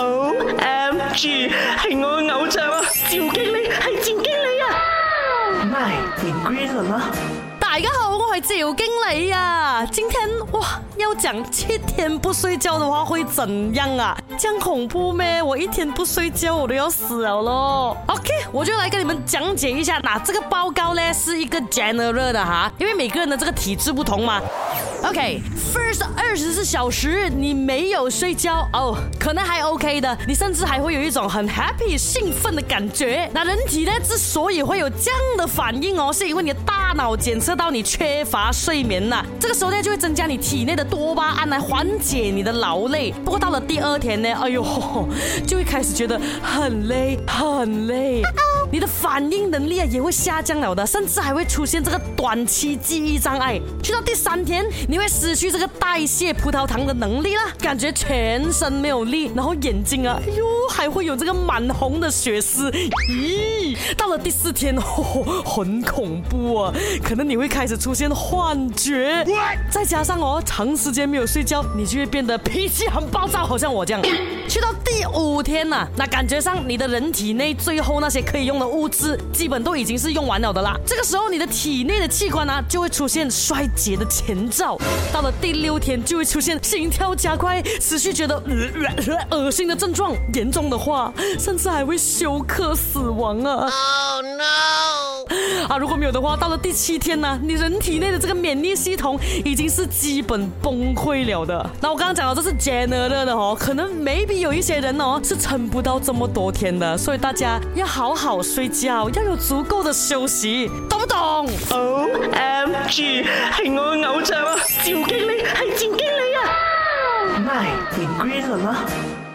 好，M G，系我嘅偶像啊，赵经理系赵经理啊，My Green 大家好，我系赵经理啊，今天哇要讲七天不睡觉的话会怎样啊？样恐怖咩？我一天不睡觉我都要死了。OK。讲解一下，那这个报告呢是一个 general 的哈，因为每个人的这个体质不同嘛。OK，first 二十四小时你没有睡觉哦，可能还 OK 的，你甚至还会有一种很 happy、兴奋的感觉。那人体呢之所以会有这样的反应哦，是因为你的大脑检测到你缺乏睡眠呐，这个时候呢就会增加你体内的多巴胺来缓解你的劳累。不过到了第二天呢，哎呦，就会开始觉得很累，很累。的反应能力啊也会下降了的，甚至还会出现这个短期记忆障碍。去到第三天，你会失去这个代谢葡萄糖的能力了，感觉全身没有力，然后眼睛啊，呦，还会有这个满红的血丝。咦，到了第四天，哦，很恐怖啊，可能你会开始出现幻觉，再加上哦长时间没有睡觉，你就会变得脾气很暴躁，好像我这样。去到第五天呐，那感觉上你的人体内最后那些可以用的。物资基本都已经是用完了的啦，这个时候你的体内的器官呢就会出现衰竭的前兆，到了第六天就会出现心跳加快、持续觉得恶心的症状，严重的话甚至还会休克死亡啊。啊，如果没有的话，到了第七天呢，你人体内的这个免疫系统已经是基本崩溃了的。那我刚刚讲到这是 general 的哦，可能 maybe 有一些人哦是撑不到这么多天的，所以大家要好好睡觉，要有足够的休息，懂不懂？Oh, MG，系我偶像啊，赵经理，系赵经理啊。My green